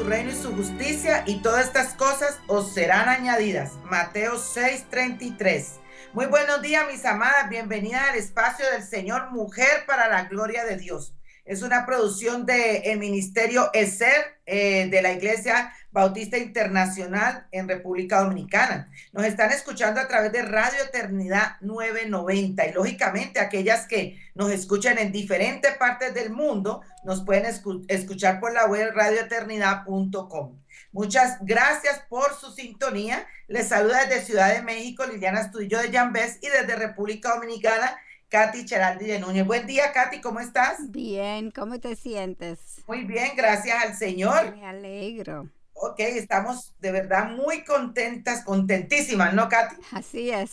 Su reino y su justicia y todas estas cosas os serán añadidas. Mateo 6:33. Muy buenos días mis amadas, bienvenida al espacio del Señor Mujer para la Gloria de Dios. Es una producción del el Ministerio ESER eh, de la Iglesia Bautista Internacional en República Dominicana. Nos están escuchando a través de Radio Eternidad 990 y lógicamente aquellas que nos escuchan en diferentes partes del mundo nos pueden escuchar por la web radioeternidad.com. Muchas gracias por su sintonía. Les saluda desde Ciudad de México Liliana Estudillo de Yambés y desde República Dominicana Katy Cheraldi de Núñez. Buen día, Katy, ¿cómo estás? Bien, ¿cómo te sientes? Muy bien, gracias al Señor. Me alegro. Ok, estamos de verdad muy contentas, contentísimas, ¿no, Katy? Así es.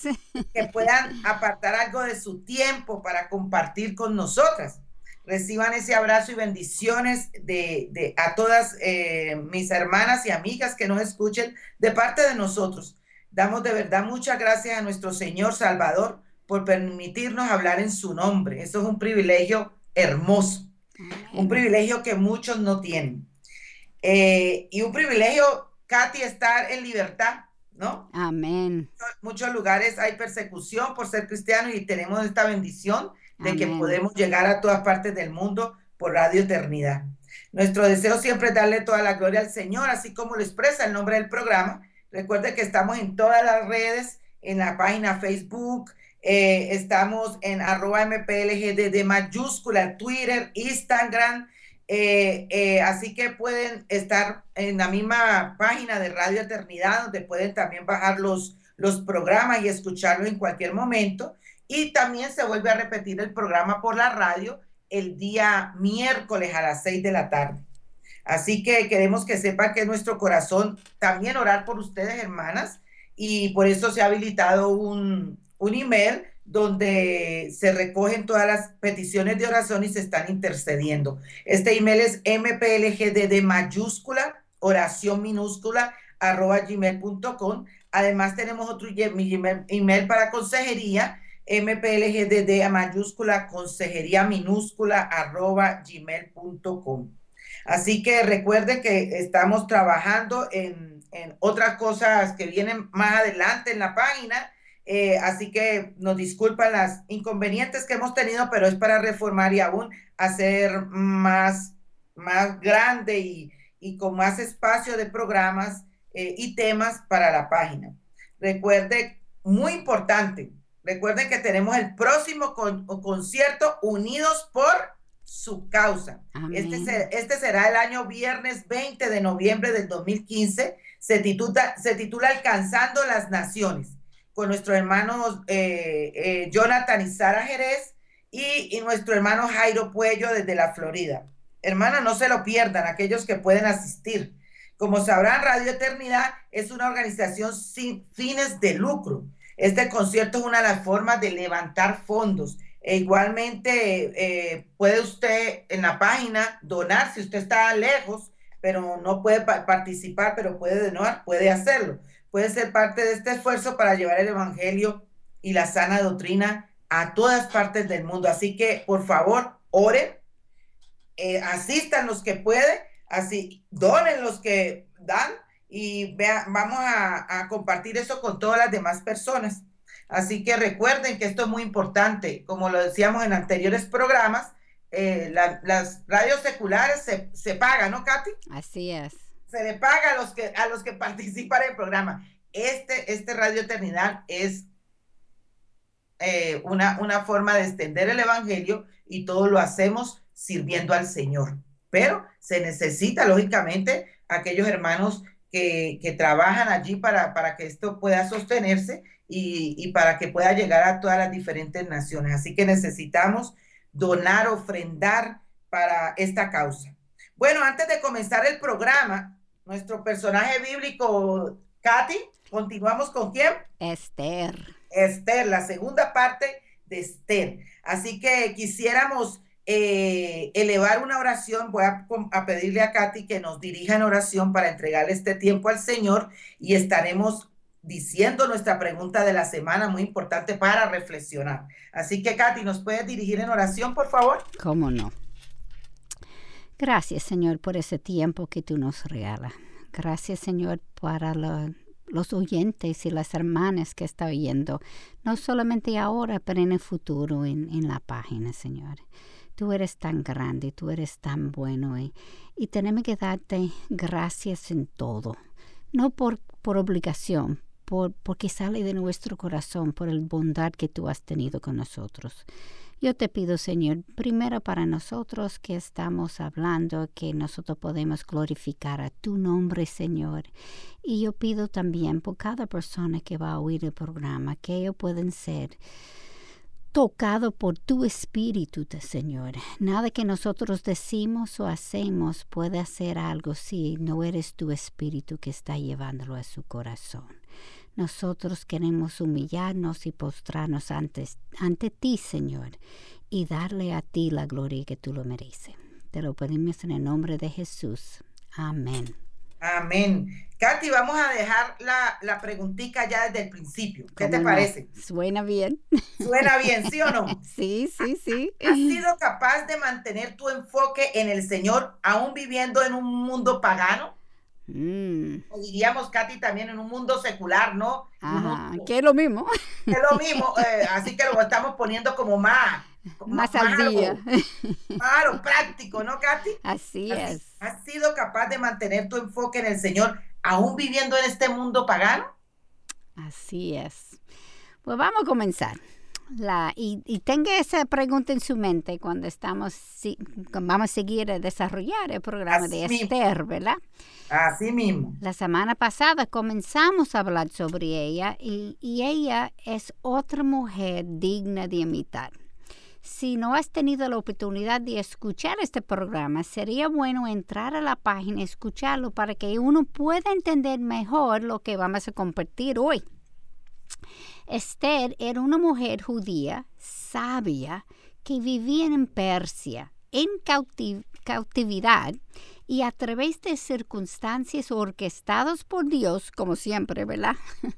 Que puedan apartar algo de su tiempo para compartir con nosotras. Reciban ese abrazo y bendiciones de, de a todas eh, mis hermanas y amigas que nos escuchen de parte de nosotros. Damos de verdad muchas gracias a nuestro Señor Salvador por permitirnos hablar en su nombre. Eso es un privilegio hermoso, un privilegio que muchos no tienen. Eh, y un privilegio, Katy, estar en libertad, ¿no? Amén. En muchos lugares hay persecución por ser cristiano y tenemos esta bendición de que podemos llegar a todas partes del mundo por Radio Eternidad. Nuestro deseo siempre es darle toda la gloria al Señor, así como lo expresa el nombre del programa. Recuerde que estamos en todas las redes, en la página Facebook, eh, estamos en arroba mplgd de mayúscula, Twitter, Instagram. Eh, eh, así que pueden estar en la misma página de Radio Eternidad, donde pueden también bajar los, los programas y escucharlo en cualquier momento. Y también se vuelve a repetir el programa por la radio el día miércoles a las seis de la tarde. Así que queremos que sepan que nuestro corazón también orar por ustedes, hermanas, y por eso se ha habilitado un, un email donde se recogen todas las peticiones de oración y se están intercediendo. Este email es mplgd de mayúscula, oración minúscula, arroba gmail.com. Además tenemos otro email para consejería, mplgdd a mayúscula, consejería minúscula, arroba gmail.com. Así que recuerden que estamos trabajando en, en otras cosas que vienen más adelante en la página eh, así que nos disculpan las inconvenientes que hemos tenido, pero es para reformar y aún hacer más, más grande y, con más espacio de programas eh, y temas para la página. Recuerde, muy importante, recuerden que tenemos el próximo concierto Unidos por su causa. Este, este, será el año viernes 20 de noviembre del 2015. Se titula, se titula Alcanzando las Naciones con nuestros hermanos eh, eh, Jonathan y Jerez y, nuestro hermano Jairo Puello desde la Florida. Hermanos, no se lo pierdan, aquellos que pueden asistir. Como sabrán, Radio Eternidad es una organización sin fines de lucro. Este concierto es una de las formas de levantar fondos. E igualmente eh, puede usted en la página donar si usted está lejos, pero no puede participar, pero puede donar, puede hacerlo puede ser parte de este esfuerzo para llevar el Evangelio y la sana doctrina a todas partes del mundo. Así que, por favor, oren, eh, asistan los que pueden, así, donen los que dan y vean, vamos a, compartir eso con todas las demás personas. Así que recuerden que esto es muy importante, como lo decíamos en anteriores programas, eh, las radios seculares se, se pagan, ¿no, Katy? Así es se le paga a los que, a los que participan en el programa. Este, este Radio Eternidad es eh, una, una forma de extender el Evangelio y todo lo hacemos sirviendo al Señor. Pero se necesita, lógicamente, aquellos hermanos que, que trabajan allí para, para, que esto pueda sostenerse y, y para que pueda llegar a todas las diferentes naciones. Así que necesitamos donar, ofrendar para esta causa. Bueno, antes de comenzar el programa, nuestro personaje bíblico Katy, continuamos con quién? Esther. Esther, la segunda parte de Esther. Así que quisiéramos eh, elevar una oración. Voy a, a, pedirle a Katy que nos dirija en oración para entregarle este tiempo al Señor y estaremos diciendo nuestra pregunta de la semana, muy importante para reflexionar. Así que, Katy, ¿nos puedes dirigir en oración, por favor? ¿Cómo no? Gracias, Señor, por ese tiempo que tú nos regalas. Gracias, Señor, para lo, los oyentes y las hermanas que están oyendo, no solamente ahora, pero en el futuro, en, en la página, Señor. Tú eres tan grande, tú eres tan bueno y, y tenemos que darte gracias en todo. No por, por obligación, por, porque sale de nuestro corazón, por el bondad que tú has tenido con nosotros. Yo te pido, Señor, primero para nosotros que estamos hablando, que nosotros podemos glorificar a tu nombre, Señor. Y yo pido también por cada persona que va a oír el programa, que ellos pueden ser tocado por tu espíritu, Señor. Nada que nosotros decimos o hacemos puede hacer algo si no eres tu espíritu que está llevándolo a su corazón. Nosotros queremos humillarnos y postrarnos ante, ante ti, Señor, y darle a ti la gloria que tú lo mereces. Te lo pedimos en el nombre de Jesús. Amén. Amén. Katy, vamos a dejar la, la preguntita ya desde el principio. ¿Qué te parece? Suena bien. Suena bien, ¿sí o no? Sí, sí, sí. ¿Has sido capaz de mantener tu enfoque en el Señor aún viviendo en un mundo pagano? Mm. O diríamos, Katy, también en un mundo secular, ¿no? Ajá, que es lo mismo. Que es lo mismo, eh, así que lo estamos poniendo como más. Como más al día. Claro, práctico, ¿no, Katy? Así, así es. ¿Has sido capaz de mantener tu enfoque en el Señor aún viviendo en este mundo pagano? Así es. Pues vamos a comenzar. La, y, y, tenga esa pregunta en su mente cuando estamos si, vamos a seguir a desarrollar el programa Así de mismo. Esther, ¿verdad? Así mismo. La semana pasada comenzamos a hablar sobre ella y, y ella es otra mujer digna de imitar. Si no has tenido la oportunidad de escuchar este programa, sería bueno entrar a la página y escucharlo para que uno pueda entender mejor lo que vamos a compartir hoy. Esther era una mujer judía sabia que vivía en Persia en cautiv cautividad y a través de circunstancias orquestadas por Dios, como siempre, ¿verdad?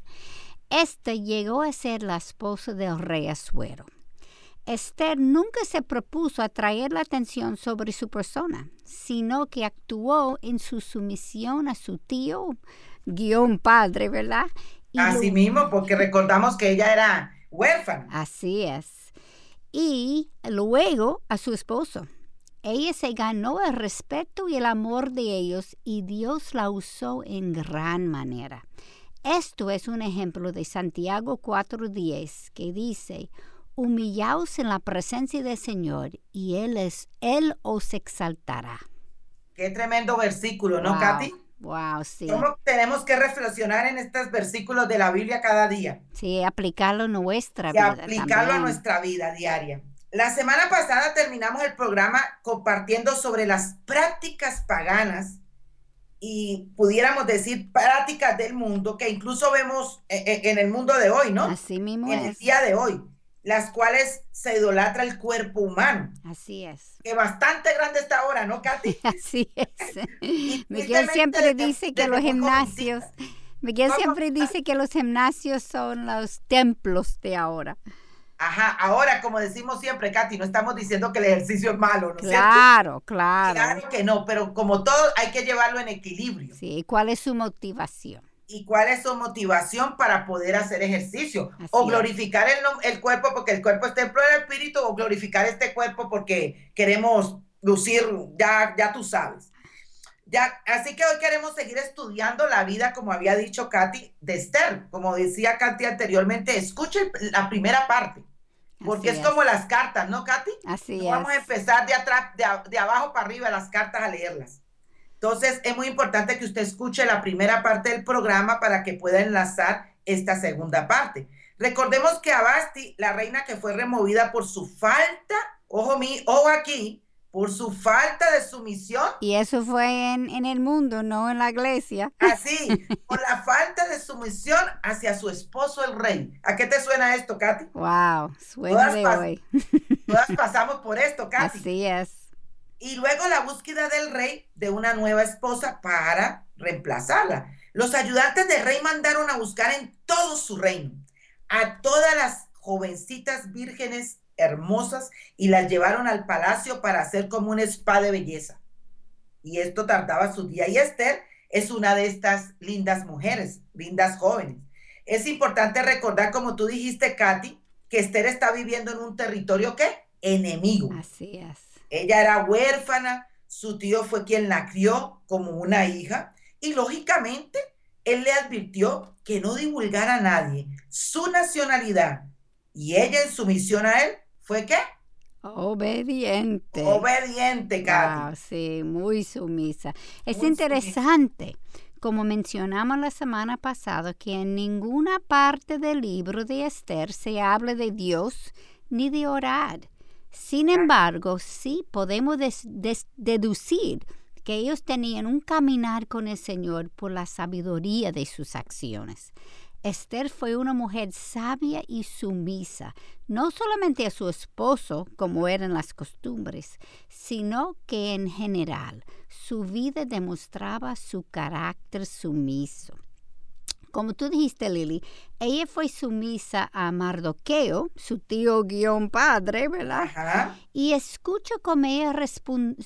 Este llegó a ser la esposa del rey Asuero. Esther nunca se propuso atraer la atención sobre su persona, sino que actuó en su sumisión a su tío, guion padre, ¿verdad? Así mismo, porque recordamos que ella era huérfana. Así es. Y luego a su esposo. Ella se ganó el respeto y el amor de ellos y Dios la usó en gran manera. Esto es un ejemplo de Santiago 4:10 que dice, humillaos en la presencia del Señor y Él, es, él os exaltará. Qué tremendo versículo, ¿no, wow. Katy? Wow, sí. ¿Cómo tenemos que reflexionar en estos versículos de la Biblia cada día? Sí, aplicarlo a nuestra vida. aplicarlo también. a nuestra vida diaria. La semana pasada terminamos el programa compartiendo sobre las prácticas paganas y pudiéramos decir prácticas del mundo que incluso vemos en el mundo de hoy, ¿no? Así mismo en es. el día de hoy, las cuales se idolatra el cuerpo humano. Así es. Que bastante grande está ahora, ¿no, Katy? Así es. Miguel siempre dice que los gimnasios, Miguel siempre dice que los gimnasios son los templos de ahora. Ajá, ahora, como decimos siempre, Katy, no estamos diciendo que el ejercicio es malo, ¿no es Claro, cierto? claro. Claro que no, pero como todo hay que llevarlo en equilibrio. Sí, ¿cuál es su motivación? Y cuál es su motivación para poder hacer ejercicio. Así o es. glorificar el, el cuerpo porque el cuerpo es templo del espíritu, o glorificar este cuerpo porque queremos lucir, ya, ya tú sabes. Ya, así que hoy queremos seguir estudiando la vida, como había dicho Katy, de Esther. Como decía Katy anteriormente, escuchen la primera parte. Porque es, como las cartas, ¿no, Katy? Así No Vamos a es. empezar de atrás, de, de abajo para arriba las cartas a leerlas. Entonces, es muy importante que usted escuche la primera parte del programa para que pueda enlazar esta segunda parte. Recordemos que Abasti, la reina que fue removida por su falta, ojo, mi, ojo aquí, por su falta de sumisión. Y eso fue en, en, el mundo, no en la iglesia. Así, por la falta de sumisión hacia su esposo el rey. ¿A qué te suena esto, Katy? Wow, suena de hoy. Todas pasamos por esto, Katy. Así es. Y luego la búsqueda del rey de una nueva esposa para reemplazarla. Los ayudantes del rey mandaron a buscar en todo su reino a todas las jovencitas vírgenes hermosas y las llevaron al palacio para hacer como un spa de belleza. Y esto tardaba su día. Y Esther es una de estas lindas mujeres, lindas jóvenes. Es importante recordar, como tú dijiste, Katy, que Esther está viviendo en un territorio que enemigo. Así es. Ella era huérfana, su tío fue quien la crió como una hija y lógicamente él le advirtió que no divulgara a nadie su nacionalidad y ella en sumisión a él fue qué? Obediente. Obediente, Katy. sí, muy sumisa. Es interesante, como mencionamos la semana pasada, que en ninguna parte del libro de Esther se habla de Dios ni de orar. Sin embargo, sí podemos deducir que ellos tenían un caminar con el Señor por la sabiduría de sus acciones. Esther fue una mujer sabia y sumisa, no solamente a su esposo, como eran las costumbres, sino que en general su vida demostraba su carácter sumiso. Como tú dijiste, Lili, ella fue sumisa a Mardoqueo, su tío guion padre, ¿verdad? Y escucha cómo ella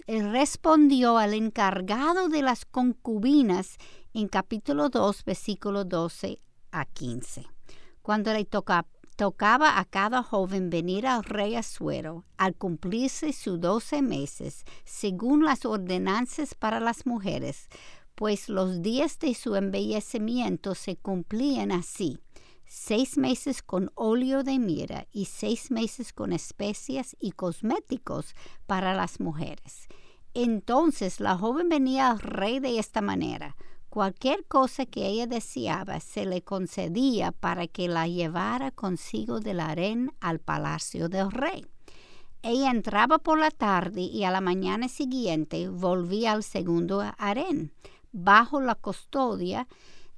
eh, respondió al encargado de las concubinas en capítulo 2, versículo 12 a 15. Cuando le tocaba a cada joven venir al rey Asuero al cumplirse sus doce meses, según las ordenanzas para las mujeres, pues los días de su embellecimiento se cumplían así, seis meses con óleo de mira y seis meses con especias y cosméticos para las mujeres. Entonces la joven venía al rey de esta manera, Cualquier cosa que ella deseaba se le concedía para que la llevara consigo del harén al palacio del rey. Ella entraba por la tarde y a la mañana siguiente volvía al segundo harén, bajo la custodia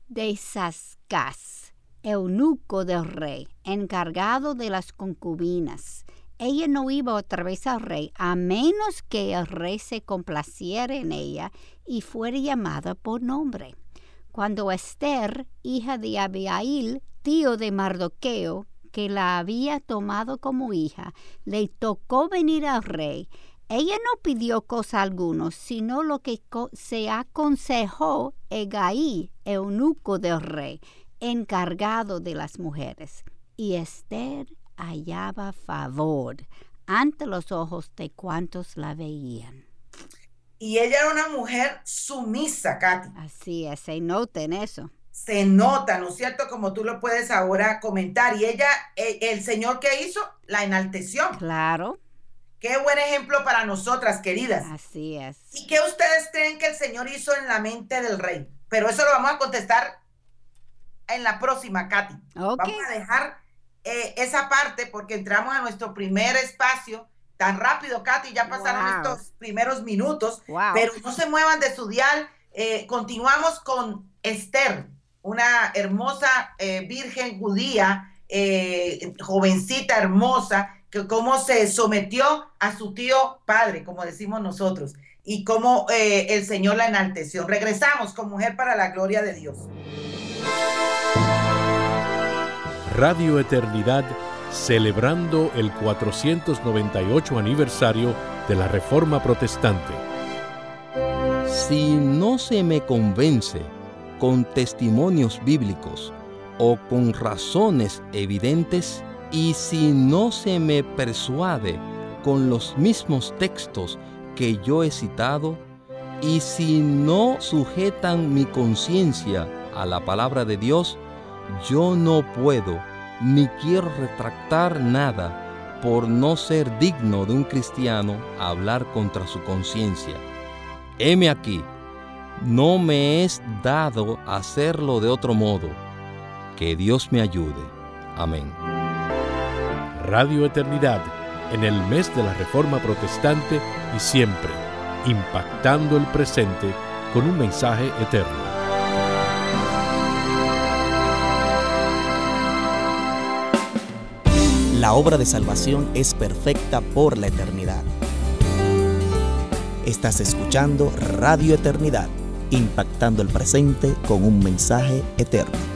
de Sascas, eunuco del rey, encargado de las concubinas. Ella no iba otra vez al rey, a menos que el rey se complaciera en ella y fuera llamada por nombre. Cuando Esther, hija de Abiail, tío de Mardoqueo, que la había tomado como hija, le tocó venir al rey, ella no pidió cosa alguna, sino lo que se aconsejó Egaí, eunuco del rey, encargado de las mujeres. Y Esther hallaba favor ante los ojos de cuantos la veían. Y ella era una mujer sumisa, Katy. Así es, se nota en eso. Se nota, ¿no es cierto? Como tú lo puedes ahora comentar. Y ella, el, el Señor que hizo, la enalteció. Claro. Qué buen ejemplo para nosotras, queridas. Así es. ¿Y qué ustedes creen que el Señor hizo en la mente del rey? Pero eso lo vamos a contestar en la próxima, Katy. Vamos a dejar eh, esa parte porque entramos a nuestro primer espacio tan rápido, Katy, ya pasaron estos primeros minutos, pero no se muevan de su dial. Eh, continuamos con Esther, una hermosa eh, virgen judía, jovencita, hermosa, que cómo se sometió a su tío padre, como decimos nosotros, y cómo el Señor la enalteció. Regresamos con Mujer para la Gloria de Dios. Radio Eternidad celebrando el 498 aniversario de la Reforma Protestante. Si no se me convence con testimonios bíblicos o con razones evidentes, y si no se me persuade con los mismos textos que yo he citado, y si no sujetan mi conciencia a la palabra de Dios, yo no puedo ni quiero retractar nada por no ser digno de un cristiano hablar contra su conciencia. Heme aquí, no me es dado hacerlo de otro modo. Que Dios me ayude. Amén. Radio Eternidad, en el mes de la Reforma Protestante y siempre, impactando el presente con un mensaje eterno. La obra de salvación es perfecta por la eternidad. Estás escuchando Radio Eternidad, impactando el presente con un mensaje eterno.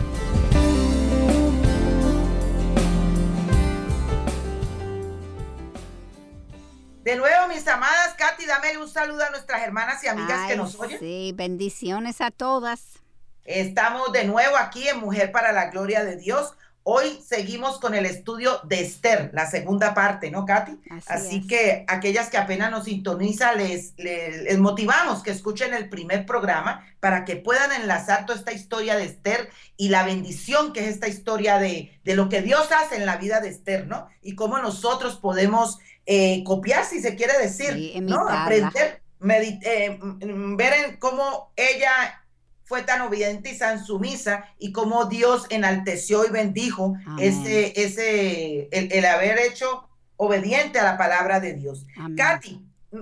Saludo a nuestras hermanas y amigas que nos oyen. Sí, bendiciones a todas. Estamos de nuevo aquí en Mujer para la Gloria de Dios. Hoy seguimos con el estudio de Esther, la segunda parte, ¿no, Katy? Así, que aquellas que apenas nos sintonizan, les, les, motivamos que escuchen el primer programa para que puedan enlazar toda esta historia de Esther y la bendición que es esta historia de, de lo que Dios hace en la vida de Esther, ¿no? Y cómo nosotros podemos eh, copiar, si se quiere decir, ¿no? Aprender, eh, ver en cómo ella fue tan obediente y tan sumisa y cómo Dios enalteció y bendijo ese, ese, el, haber hecho obediente a la palabra de Dios. Katy,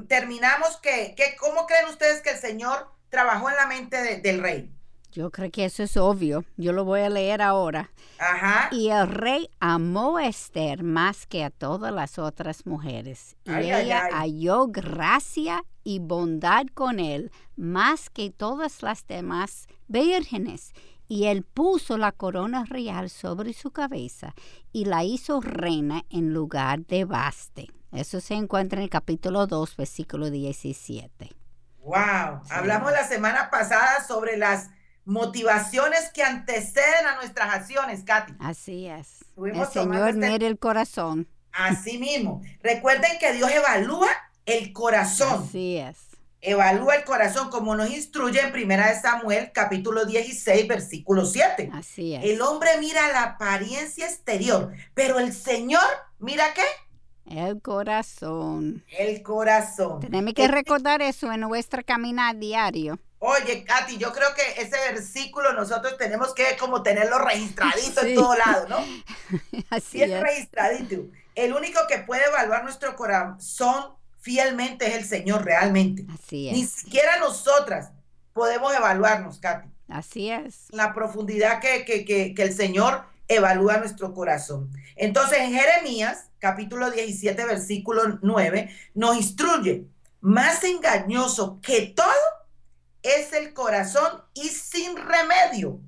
terminamos que, que, ¿cómo creen ustedes que el Señor trabajó en la mente del rey? Yo creo que eso es obvio. Yo lo voy a leer ahora. Ajá. Y el rey amó a Esther más que a todas las otras mujeres. Y ella halló gracia y bondad con él más que todas las demás vírgenes. Y él puso la corona real sobre su cabeza y la hizo reina en lugar de Baste. Eso se encuentra en el capítulo 2, versículo 17. Wow. Hablamos la semana pasada sobre las motivaciones que anteceden a nuestras acciones, Katy. Así es. el Señor este mire el corazón. Así mismo. Recuerden que Dios evalúa el corazón. Así es. Evalúa el corazón como nos instruye en Primera de Samuel, capítulo 16, versículo 7. Así es. El hombre mira la apariencia exterior, pero el Señor, ¿mira qué? El corazón. El corazón. Tenemos que recordar eso en nuestra caminar diario. Oye, Katy, yo creo que ese versículo nosotros tenemos que como tenerlo registradito en todo lado, ¿no? Así es. registradito. El único que puede evaluar nuestro corazón fielmente es el Señor realmente. Así es. Ni siquiera nosotras podemos evaluarnos, Katy. Así es. La profundidad que, que, que, que el Señor evalúa nuestro corazón. Entonces, en Jeremías, capítulo 17, versículo 9, nos instruye, más engañoso que todo es el corazón y sin remedio.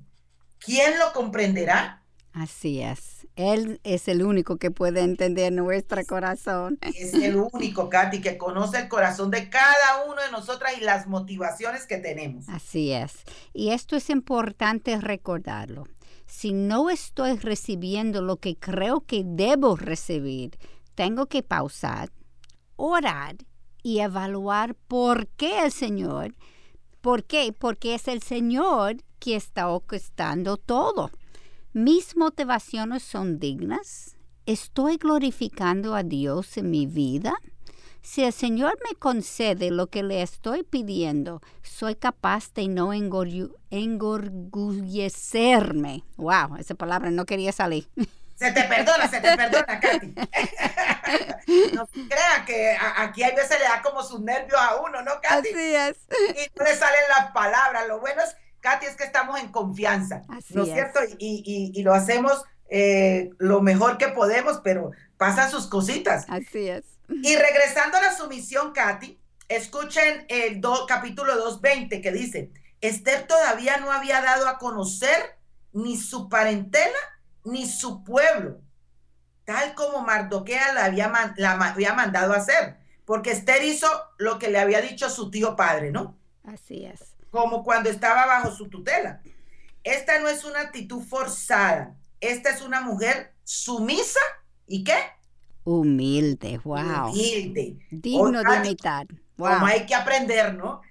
¿Quién lo comprenderá? Así es. Él es el único que puede entender nuestro corazón. Es el único, Katy, que conoce el corazón de cada uno de nosotras y las motivaciones que tenemos. Así es. Y esto es importante recordarlo. Si no estoy recibiendo lo que creo que debo recibir, tengo que pausar, orar y evaluar por qué el Señor ¿Por qué? Porque es el Señor que está orquestando todo. Mis motivaciones son dignas. ¿Estoy glorificando a Dios en mi vida? Si el Señor me concede lo que le estoy pidiendo, soy capaz de no engorgullecerme. Wow, esa palabra no quería salir. Se te perdona, se te perdona, Katy. no crean que aquí hay veces le da como sus nervios a uno, ¿no, Katy? Así es. Y no le salen las palabras. Lo bueno es, Katy, es que estamos en confianza, ¿no es cierto? Y, lo hacemos eh, lo mejor que podemos, pero pasan sus cositas. Así es. Y regresando a la sumisión, Katy, escuchen el capítulo 2.20 que dice, Esther todavía no había dado a conocer ni su parentela ni su pueblo, tal como Mardoquea la había, la había mandado hacer, porque Esther hizo lo que le había dicho su tío padre, ¿no? Así es. Como cuando estaba bajo su tutela. Esta no es una actitud forzada, esta es una mujer sumisa y qué? Humilde, wow. Humilde. Digno de imitar. Como hay que aprender, ¿no?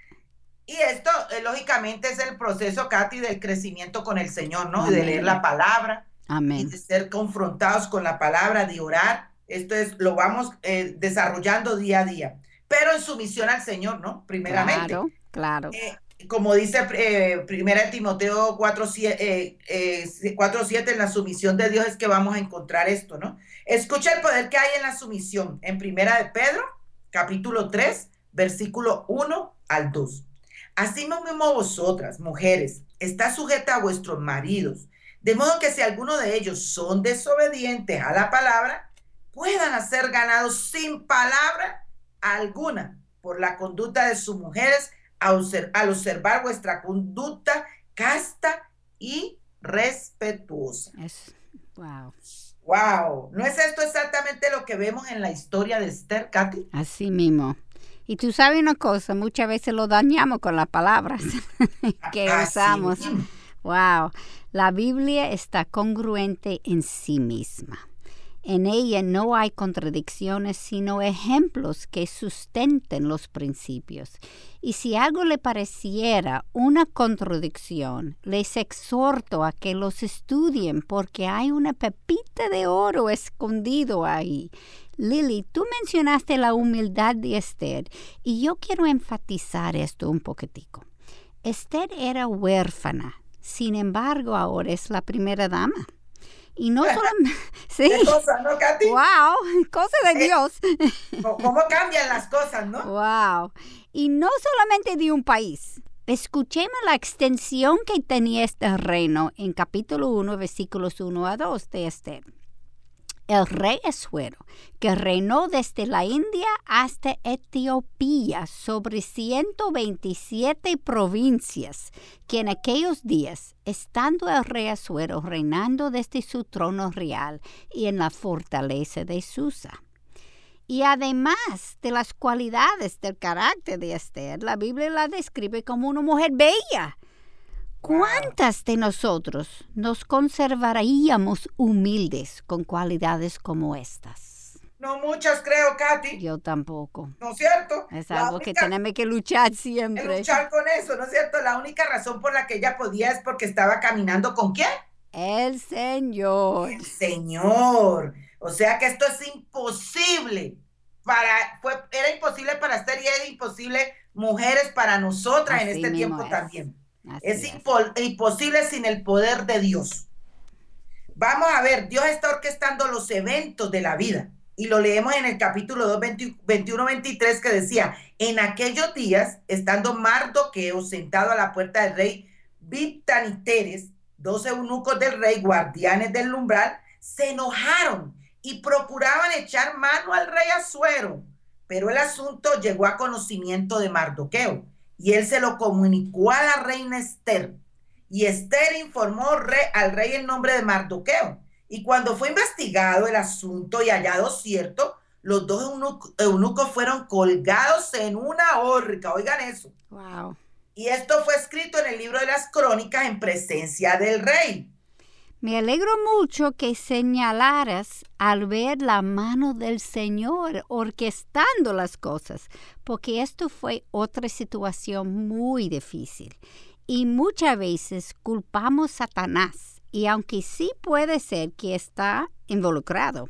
Y esto, eh, lógicamente, es el proceso, Katy, del crecimiento con el Señor, ¿no? De leer la palabra, Amén. de ser confrontados con la palabra, de orar. Esto es, lo vamos eh, desarrollando día a día, pero en sumisión al Señor, ¿no? Primeramente. Claro, claro. Eh, como dice eh, Primera Timoteo 4.7, eh, en la sumisión de Dios es que vamos a encontrar esto, ¿no? Escucha el poder que hay en la sumisión. En Primera de Pedro, capítulo 3, versículo 1 al 2. Así mismo vosotras, mujeres, está sujeta a vuestros maridos, de modo que si alguno de ellos son desobedientes a la palabra, puedan ser ganados sin palabra alguna por la conducta de sus mujeres al observar vuestra conducta casta y respetuosa. wow. Wow. ¿No es esto exactamente lo que vemos en la historia de Esther, Katy? Así mismo. Y tú sabes una cosa, muchas veces lo dañamos con las palabras que usamos. Wow. La Biblia está congruente en sí misma. En ella no hay contradicciones, sino ejemplos que sustenten los principios. Y si algo le pareciera una contradicción, les exhorto a que los estudien porque hay una pepita de oro escondido ahí. Lily, tú mencionaste la humildad de Esther y yo quiero enfatizar esto un poquitico. Esther era huérfana, sin embargo ahora es la primera dama. Y no solamente... sí. cosa, ¿no, Katy? Wow, cosa de eh, Dios. ¿Cómo cambian las cosas, no? Wow. Y no solamente de un país. Escuchemos la extensión que tenía este reino en capítulo 1, versículos 1 a 2 de Esther el rey Esuero, que reinó desde la India hasta Etiopía sobre 127 provincias, que en aquellos días, estando el rey Esuero reinando desde su trono real y en la fortaleza de Susa. Y además de las cualidades del carácter de Esther, la Biblia la describe como una mujer bella, ¿Cuántas de nosotros nos conservaríamos humildes con cualidades como estas? No muchas creo, Katy. Yo tampoco. ¿No es cierto? Es algo que tenemos que luchar siempre. Luchar con eso, ¿no es cierto? La única razón por la que ella podía es porque estaba caminando con quién? El Señor. El Señor. O sea que esto es imposible. Para, fue, era imposible para Esther y era imposible mujeres para nosotras en este tiempo también es, imposible sin el poder de Dios. Vamos a ver, Dios está orquestando los eventos de la vida. Y lo leemos en el capítulo 2, 21, 23, que decía, en aquellos días, estando Mardoqueo sentado a la puerta del rey Viptaniteres, dos eunucos del rey, guardianes del umbral, se enojaron y procuraban echar mano al rey Azuero. Pero el asunto llegó a conocimiento de Mardoqueo y él se lo comunicó a la reina Esther. Y Esther informó al rey el nombre de Mardoqueo. Y cuando fue investigado el asunto y hallado cierto, los dos eunucos fueron colgados en una horca. Oigan eso. Wow. Y esto fue escrito en el libro de las crónicas en presencia del rey. Me alegro mucho que señalaras al ver la mano del Señor orquestando las cosas, porque esto fue otra situación muy difícil. Y muchas veces culpamos a Satanás, y aunque sí puede ser que está involucrado,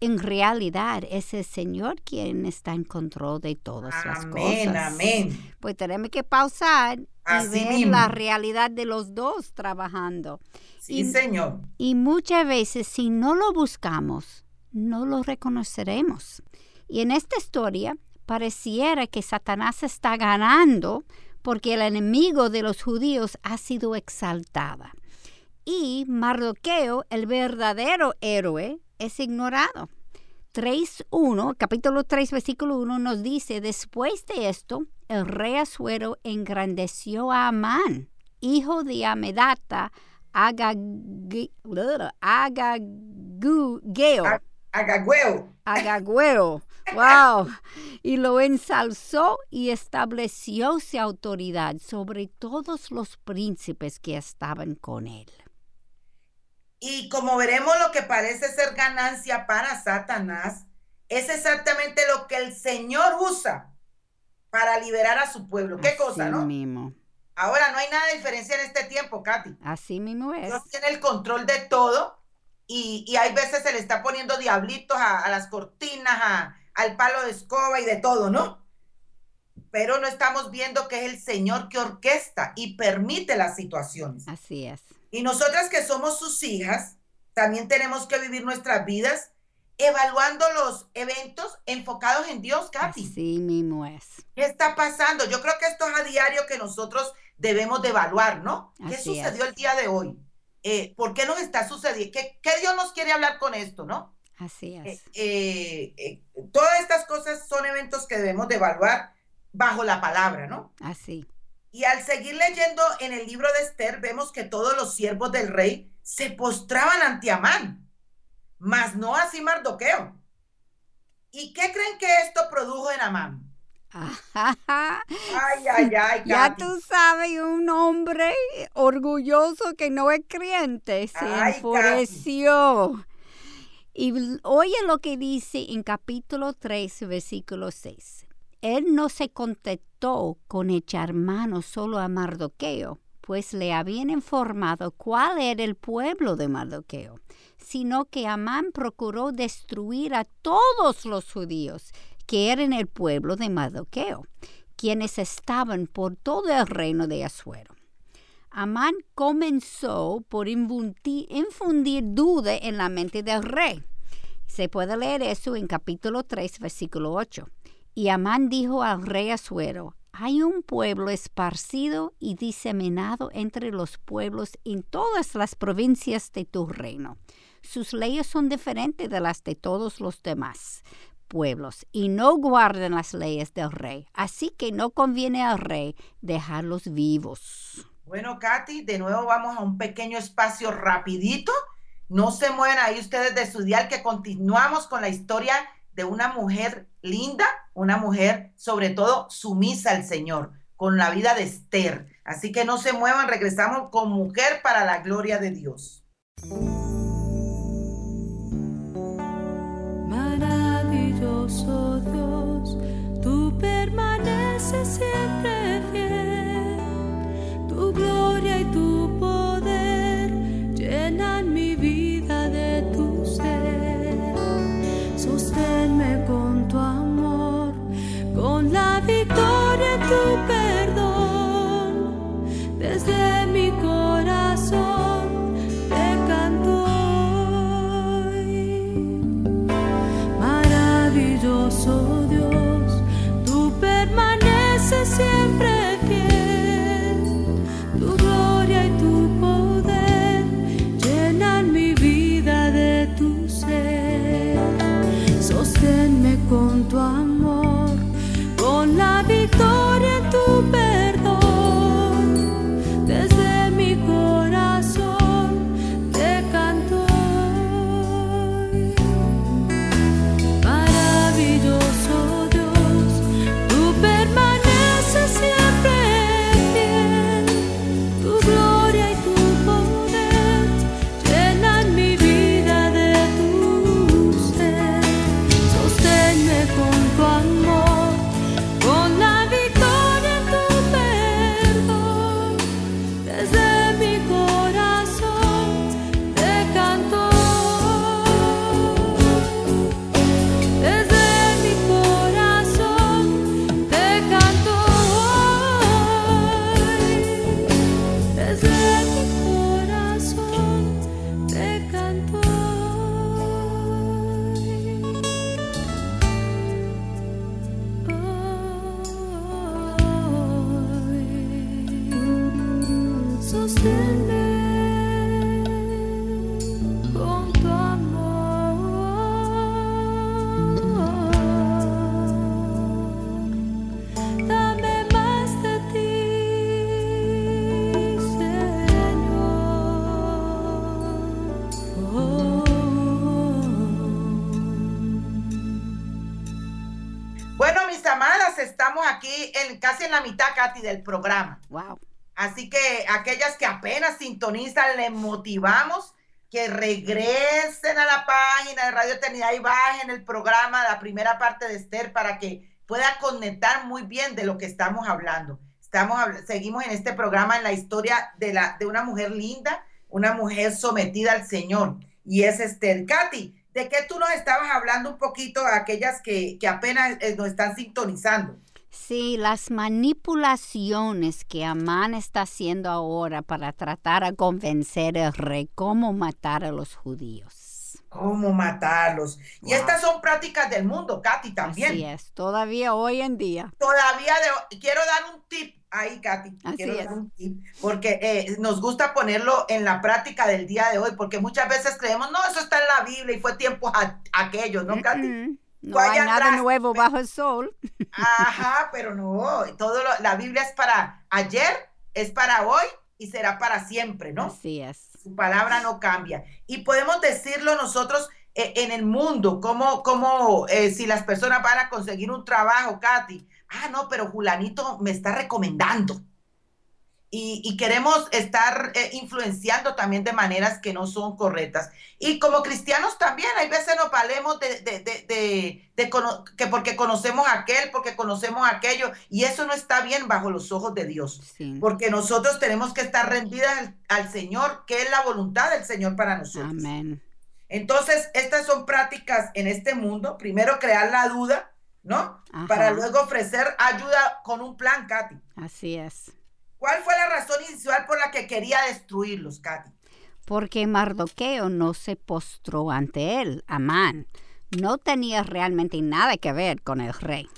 en realidad es el Señor quien está en control de todas las cosas. Amén, amén. Pues tenemos que pausar y ver la realidad de los dos trabajando. Sí, Señor. Y muchas veces si no lo buscamos, no lo reconoceremos. Y en esta historia pareciera que Satanás está ganando porque el enemigo de los judíos ha sido exaltada. Y Mardoqueo, el verdadero héroe, es ignorado. 3.1, capítulo 3, versículo 1 nos dice, después de esto, el rey Asuero engrandeció a Amán, hijo de Amedata, Agagüeo. Agagüeo. Agagüeo. Wow. Y lo ensalzó y estableció su autoridad sobre todos los príncipes que estaban con él. Y como veremos lo que parece ser ganancia para Satanás, es exactamente lo que el Señor usa para liberar a su pueblo. ¿Qué cosa, no? Mismo. Ahora no hay nada de diferencia en este tiempo, Katy. Así mismo es. Dios tiene el control de todo y, y hay veces se le está poniendo diablitos a, las cortinas, a, al palo de escoba y de todo, ¿no? Pero no estamos viendo que es el Señor que orquesta y permite las situaciones. Así es. Y nosotras que somos sus hijas, también tenemos que vivir nuestras vidas evaluando los eventos enfocados en Dios, Katy. Sí mismo es. ¿Qué está pasando? Yo creo que esto es a diario que nosotros debemos de evaluar, ¿no? ¿Qué Así sucedió es. el día de hoy? Eh, ¿Por qué nos está sucediendo? ¿Qué, qué Dios nos quiere hablar con esto, no? Así es. eh, eh, todas estas cosas son eventos que debemos de evaluar bajo la palabra, ¿no? Así. Y al seguir leyendo en el libro de Esther, vemos que todos los siervos del rey se postraban ante Amán, mas no así Mardoqueo. ¿Y qué creen que esto produjo en Amán? Ay, ay, ay, ya tú sabes, un hombre orgulloso que no es creyente se Ay, enfureció. Y oye lo que dice en capítulo 3, versículo 6. Él no se contentó con echar mano solo a Mardoqueo, pues le habían informado cuál era el pueblo de Mardoqueo, sino que Amán procuró destruir a todos los judíos que eran el pueblo de Mardoqueo, quienes estaban por todo el reino de Asuero. Amán comenzó por infundir, duda en la mente del rey. Se puede leer eso en capítulo 3, versículo 8. Y Amán dijo al rey Asuero, hay un pueblo esparcido y diseminado entre los pueblos en todas las provincias de tu reino. Sus leyes son diferentes de las de todos los demás pueblos y no guardan las leyes del rey. Así que no conviene al rey dejarlos vivos. Bueno, Katy, de nuevo vamos a un pequeño espacio rapidito. No se muevan ahí ustedes de su dial que continuamos con la historia de una mujer linda, una mujer sobre todo sumisa al Señor, con la vida de Esther. Así que no se muevan, regresamos con mujer para la gloria de Dios. Maravilloso Dios, tú permaneces siempre casi en la mitad, Katy, del programa. Wow. Así que aquellas que apenas sintonizan, les motivamos que regresen a la página de Radio Eternidad y bajen el programa, la primera parte de Esther, para que pueda conectar muy bien de lo que estamos hablando. Estamos, seguimos en este programa en la historia de, la, de una mujer linda, una mujer sometida al Señor, y es Esther. Katy, ¿de qué tú nos estabas hablando un poquito a aquellas que, que apenas eh, nos están sintonizando? Sí, las manipulaciones que Amán está haciendo ahora para tratar a convencer al rey cómo matar a los judíos. cómo matarlos. Y estas son prácticas del mundo, Katy, también. Así es, todavía hoy en día. Todavía de- quiero dar un tip ahí, Katy. Así quiero es. dar un tip porque eh, nos gusta ponerlo en la práctica del día de hoy, porque muchas veces creemos, no, eso está en la Biblia y fue tiempo a- aquellos, ¿no, Katy? No hay nada atrás, nuevo bajo el sol. Ajá, pero no, todo lo- la Biblia es para ayer, es para hoy y será para siempre, ¿no? Así es. Su palabra no cambia. Y podemos decirlo nosotros eh, en el mundo, como, como eh, si las personas van a conseguir un trabajo, Katy. Ah, no, pero Julanito me está recomendando. Y, y queremos estar eh, influenciando también de maneras que no son correctas. Y como cristianos también, hay veces nos valemos de, de, de, de- cono- que porque conocemos a aquel, porque conocemos aquello, y eso no está bien bajo los ojos de Dios. Sí. Porque nosotros tenemos que estar rendidas al, al Señor, que es la voluntad del Señor para nosotros. Amén. Entonces, estas son prácticas en este mundo. Primero, crear la duda, ¿no? Ajá. Para luego ofrecer ayuda con un plan, Katy. Así es. ¿Cuál fue la razón inicial por la que quería destruirlos, Katy? Porque Mardoqueo no se postró ante él, Amán. No tenía realmente nada que ver con el rey.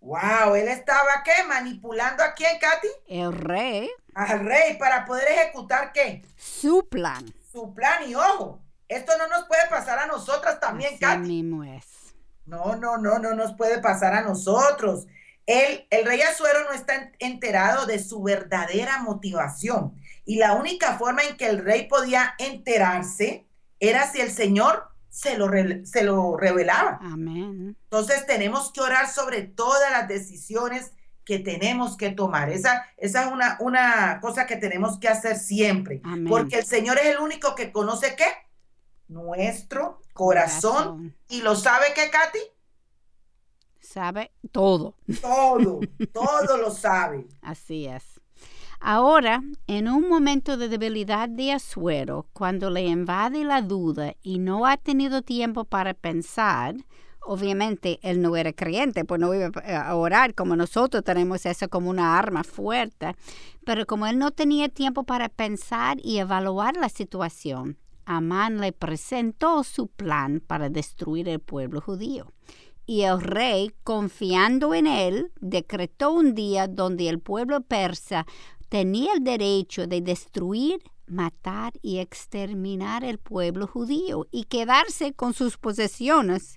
Wow, él estaba, ¿qué? Manipulando a quién, Katy? El rey, Al rey para poder ejecutar, ¿qué? su plan. Su plan y ojo. Esto no nos puede pasar a nosotras también, Así Katy. mismo es. No, no, no, no nos puede pasar a nosotros. El, el rey Azuero no está en- enterado de su verdadera motivación. Y la única forma en que el rey podía enterarse era si el Señor se lo, re- se lo revelaba. Amén. Entonces tenemos que orar sobre todas las decisiones que tenemos que tomar. Esa, esa es una, una cosa que tenemos que hacer siempre. Amén. Porque el Señor es el único que conoce qué? Nuestro corazón. Y lo sabe que, Katy? Sabe todo. Todo, todo lo sabe. Así es. Ahora, en un momento de debilidad de Asuero, cuando le invade la duda y no ha tenido tiempo para pensar, obviamente él no era creyente, pues no iba a orar como nosotros tenemos eso como una arma fuerte, pero como él no tenía tiempo para pensar y evaluar la situación, Amán le presentó su plan para destruir el pueblo judío. Y el rey, confiando en él, decretó un día donde el pueblo persa tenía el derecho de destruir, matar y exterminar el pueblo judío y quedarse con sus posesiones.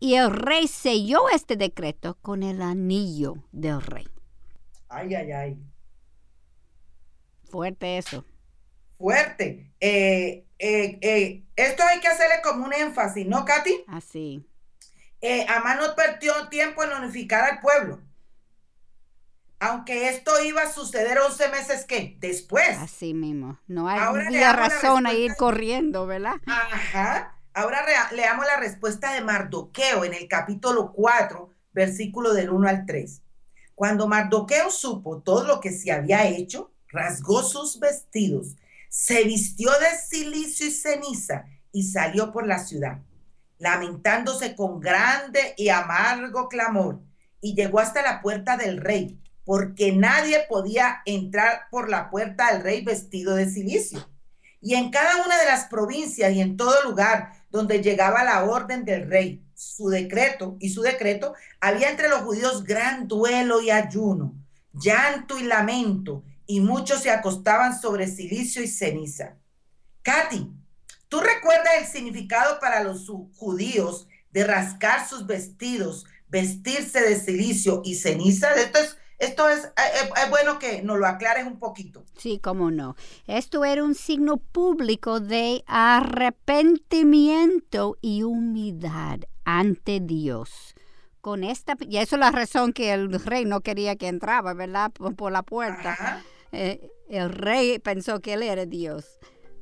Y el rey selló este decreto con el anillo del rey. Ay, ay, ay. Fuerte eso. Fuerte. Eh, eh, eh, esto hay que hacerle como un énfasis, ¿no, Katy? Así. Eh, Amán no perdió tiempo en unificar al pueblo. Aunque esto iba a suceder 11 meses que después. Así mismo. No hay- Ahora razón a ir corriendo, ¿verdad? Ajá. Ahora leamos la respuesta de Mardoqueo en el capítulo 4, versículo del 1 al 3. Cuando Mardoqueo supo todo lo que se había hecho, rasgó sus vestidos, se vistió de silicio y ceniza y salió por la ciudad, lamentándose con grande y amargo clamor, y llegó hasta la puerta del rey, porque nadie podía entrar por la puerta del rey vestido de silicio. Y en cada una de las provincias y en todo lugar donde llegaba la orden del rey, su decreto y su decreto, había entre los judíos gran duelo y ayuno, llanto y lamento, y muchos se acostaban sobre silicio y ceniza. Katy, ¿tú recuerdas el significado para los judíos de rascar sus vestidos, vestirse de silicio y ceniza? Esto es, esto es, eh, eh, es bueno que nos lo aclares un poquito. Sí, cómo no. Esto era un signo público de arrepentimiento y humildad ante Dios. Con esta, y eso es la razón que el rey no quería que entraba, ¿verdad? Por, por la puerta. Eh, el rey pensó que él era Dios.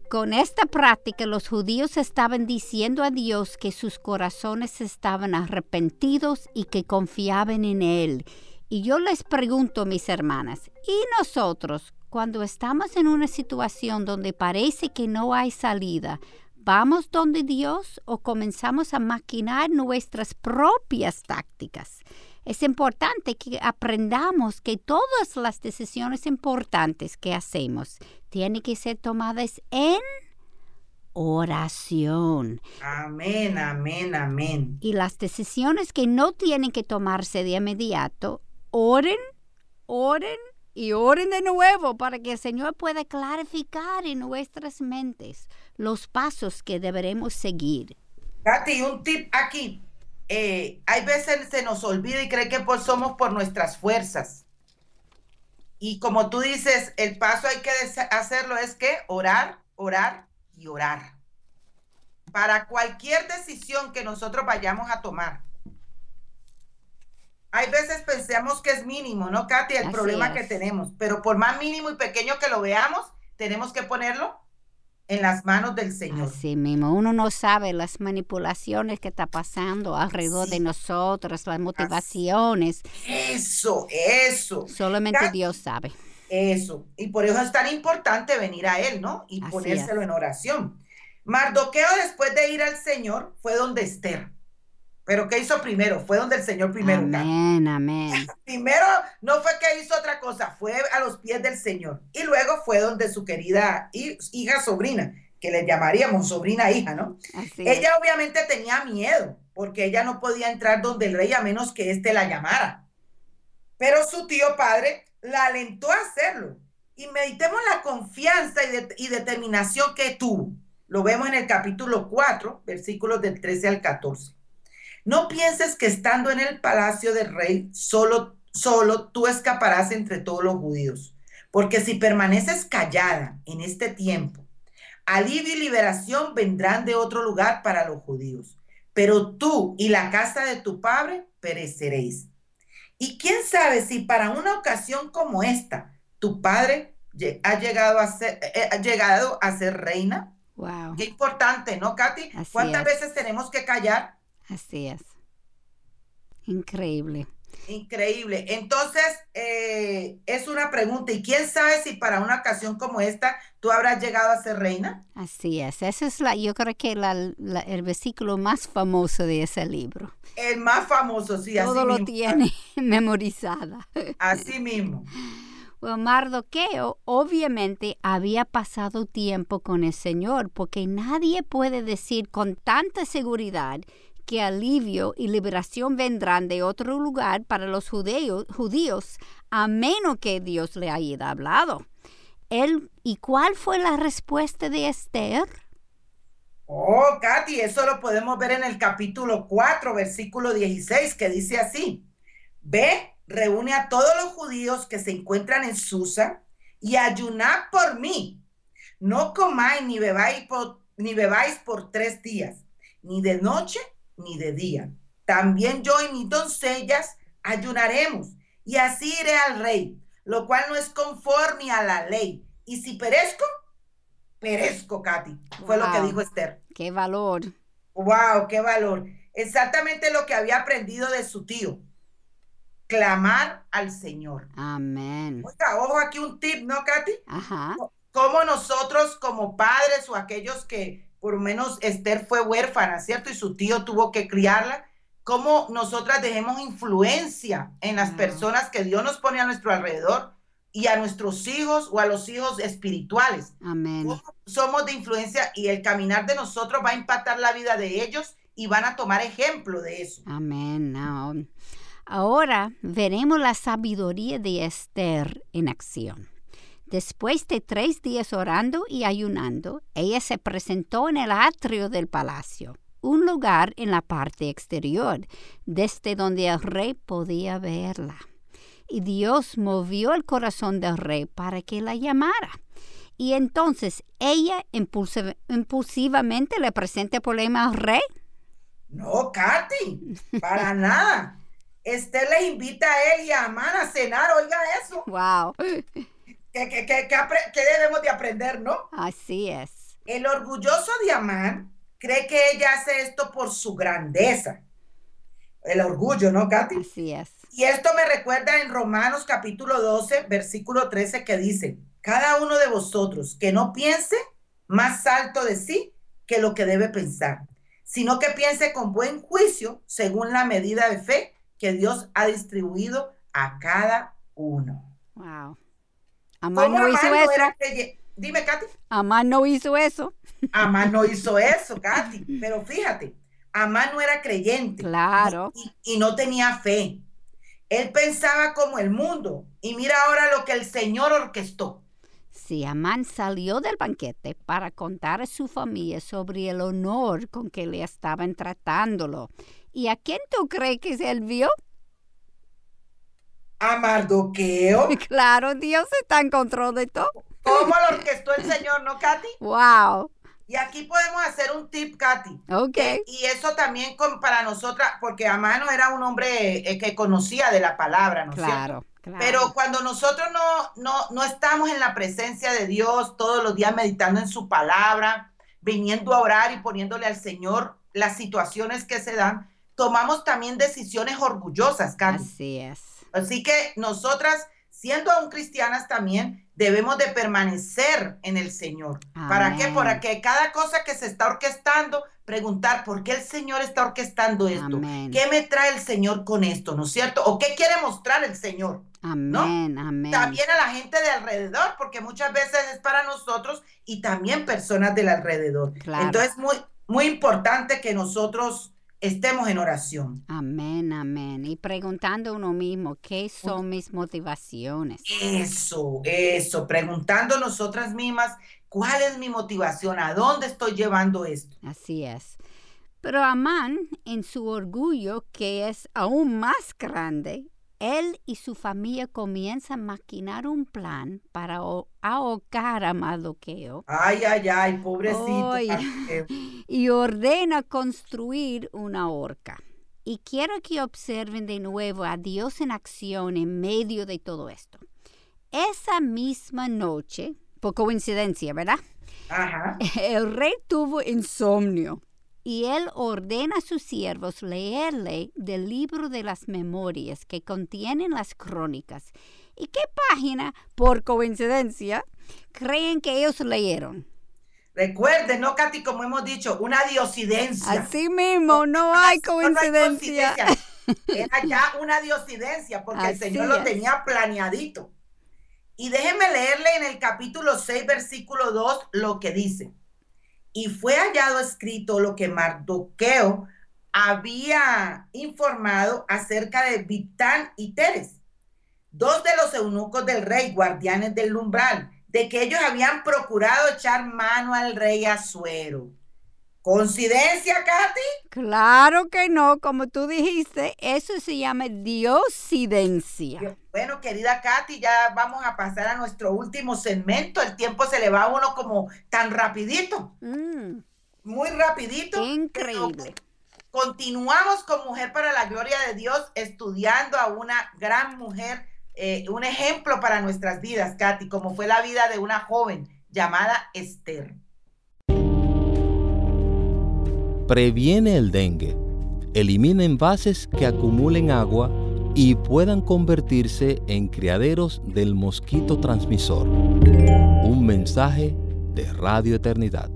Con esta práctica los judíos estaban diciendo a Dios que sus corazones estaban arrepentidos y que confiaban en Él. Y yo les pregunto, mis hermanas, ¿y nosotros, cuando estamos en una situación donde parece que no hay salida, vamos donde Dios o comenzamos a maquinar nuestras propias tácticas? Es importante que aprendamos que todas las decisiones importantes que hacemos tienen que ser tomadas en oración. Amén, amén, amén. Y las decisiones que no tienen que tomarse de inmediato, oren, oren y oren de nuevo para que el Señor pueda clarificar en nuestras mentes los pasos que deberemos seguir. Katy, un tip aquí. Eh, hay veces se nos olvida y cree que pues somos por nuestras fuerzas. Y como tú dices, el paso hay que hacerlo es que orar, orar y orar. Para cualquier decisión que nosotros vayamos a tomar. Hay veces pensamos que es mínimo, ¿no, Katy? El Así problema que tenemos. Pero por más mínimo y pequeño que lo veamos, tenemos que ponerlo en las manos del Señor. Así mismo, uno no sabe las manipulaciones que está pasando alrededor Sí. de nosotros, las motivaciones. Eso, eso. Solamente Dios sabe. Eso. Y por eso es tan importante venir a Él, ¿no? Y Así ponérselo es. en oración. Mardoqueo, después de ir al Señor, fue donde Esther. Pero ¿qué hizo primero? Fue donde el Señor primero. Amén, amén. Primero no fue que hizo otra cosa, fue a los pies del Señor. Y luego fue donde su querida hi- hija sobrina, que le llamaríamos sobrina hija, ¿no? Así es. Ella obviamente tenía miedo, porque ella no podía entrar donde el rey a menos que éste la llamara. Pero su tío padre la alentó a hacerlo. Y meditemos la confianza y, de- y determinación que tuvo. Lo vemos en el capítulo 4, versículos del 13 al 14. No pienses que estando en el palacio del rey, solo, solo tú escaparás entre todos los judíos. Porque si permaneces callada en este tiempo, alivio y liberación vendrán de otro lugar para los judíos. Pero tú y la casa de tu padre pereceréis. Y quién sabe si para una ocasión como esta, tu padre ha llegado a ser, eh, ha llegado a ser reina. Wow, Qué importante, ¿no, Katy? Así ¿Cuántas es. veces tenemos que callar? Así es. Increíble. Increíble. Entonces, eh, es una pregunta. ¿Y quién sabe si para una ocasión como esta tú habrás llegado a ser reina? Así es. Ese es la, yo creo que la, la- el versículo más famoso de ese libro. El más famoso, sí, así Todo lo mismo. tiene memorizada. Así mismo. Bueno, Mardoqueo obviamente había pasado tiempo con el Señor, porque nadie puede decir con tanta seguridad que alivio y liberación vendrán de otro lugar para los judíos, a menos que Dios le haya hablado. Él, ¿Y cuál fue la respuesta de Esther? Oh, Katy, eso lo podemos ver en el capítulo 4, versículo 16, que dice así. Ve, reúne a todos los judíos que se encuentran en Susa y ayunad por mí. No comáis ni bebáis por, ni bebáis por tres días, ni de noche ni de día. También yo y mis doncellas ayunaremos, y así iré al rey, lo cual no es conforme a la ley. Y si perezco, perezco, Katy. Fue lo que dijo Esther. ¡Qué valor! Wow, qué valor. Exactamente lo que había aprendido de su tío. Clamar al Señor. Amén. Oiga, ojo aquí un tip, ¿no, Katy? Ajá. Como nosotros como padres o aquellos que por lo menos Esther fue huérfana, ¿cierto? Y su tío tuvo que criarla. Cómo nosotras dejemos influencia en las personas que Dios nos pone a nuestro alrededor y a nuestros hijos o a los hijos espirituales. Amén. cómo somos de influencia y el caminar de nosotros va a impactar la vida de ellos y van a tomar ejemplo de eso. Amén. Ahora veremos la sabiduría de Esther en acción. Después de tres días orando y ayunando, ella se presentó en el atrio del palacio, un lugar en la parte exterior, desde donde el rey podía verla. Y Dios movió el corazón del rey para que la llamara. Y entonces ella impulsiv- impulsivamente le presenta el problema al rey. No, Katy, para nada. Esther les invita a él y a Amán a cenar, oiga eso. ¡Wow! ¿Qué, qué- qué- qué apre- qué debemos de aprender, no? Así es. El orgulloso de Amán cree que ella hace esto por su grandeza. El orgullo, ¿no, Katy? Así es. Y esto me recuerda en Romanos capítulo 12, versículo 13, que dice, cada uno de vosotros que no piense más alto de sí que lo que debe pensar, sino que piense con buen juicio según la medida de fe que Dios ha distribuido a cada uno. Wow. Amán ¿Cómo no hizo eso. Dime, Katy. Amán no hizo eso. Amán no hizo eso, Katy. Pero fíjate, Amán no era creyente. Claro. Y, y no tenía fe. Él pensaba como el mundo. Y mira ahora lo que el Señor orquestó. Sí, Amán salió del banquete para contar a su familia sobre el honor con que le estaban tratándolo. ¿Y a quién tú crees que se vio? A Mardoqueo. Claro, Dios está en control de todo. ¿Cómo lo orquestó el Señor, no, Katy? Wow. Y aquí podemos hacer un tip, Katy. Ok. Y eso también con- para nosotras, porque Amán no era un hombre eh, que conocía de la palabra, ¿no es cierto? Claro, claro. Pero cuando nosotros no, no, no estamos en la presencia de Dios todos los días meditando en su palabra, viniendo a orar y poniéndole al Señor las situaciones que se dan, tomamos también decisiones orgullosas, Katy. Así es. Así que nosotras, siendo aún cristianas también, debemos de permanecer en el Señor. ¿Para qué? Para que cada cosa que se está orquestando, preguntar por qué el Señor está orquestando esto. Amén. ¿Qué me trae el Señor con esto? ¿No es cierto? ¿O qué quiere mostrar el Señor? Amén, amén. También a la gente de alrededor, porque muchas veces es para nosotros y también personas del alrededor. Claro. Entonces, muy, muy importante que nosotros estemos en oración. Amén, amén. Y preguntando a uno mismo, ¿qué son mis motivaciones? Eso, eso, preguntando nosotras mismas, ¿cuál es mi motivación? ¿A dónde estoy llevando esto? Así es. Pero Amán, en su orgullo, que es aún más grande, él y su familia comienzan a maquinar un plan para aho- ahogar a Mardoqueo Ay, ay, ay, pobrecito. Y ordena construir una horca. Y quiero que observen de nuevo a Dios en acción en medio de todo esto. Esa misma noche, por coincidencia, ¿verdad? Ajá. El rey tuvo insomnio y él ordena a sus siervos leerle del libro de las memorias que contienen las crónicas. ¿Y qué página, por coincidencia, creen que ellos leyeron? Recuerden, ¿no, Katy? Como hemos dicho, una diosidencia. Así mismo, no hay No hay coincidencia. Era ya una diosidencia porque el Señor lo tenía planeadito. Y déjenme leerle en el capítulo 6, versículo 2, lo que dice. Y fue hallado escrito lo que Mardoqueo había informado acerca de Victán y Teres, dos de los eunucos del rey, guardianes del umbral, de que ellos habían procurado echar mano al rey Asuero. ¿Coincidencia, Katy? Claro que no, como tú dijiste, eso se llama diosidencia. Bueno, querida Katy, ya vamos a pasar a nuestro último segmento. El tiempo se le va a uno como tan rapidito, Mm, muy rapidito. increíble. Continuamos con Mujer para la Gloria de Dios, estudiando a una gran mujer, eh, un ejemplo para nuestras vidas, Katy, como fue la vida de una joven llamada Esther. Previene el dengue. Elimina envases que acumulen agua y puedan convertirse en criaderos del mosquito transmisor. Un mensaje de Radio Eternidad.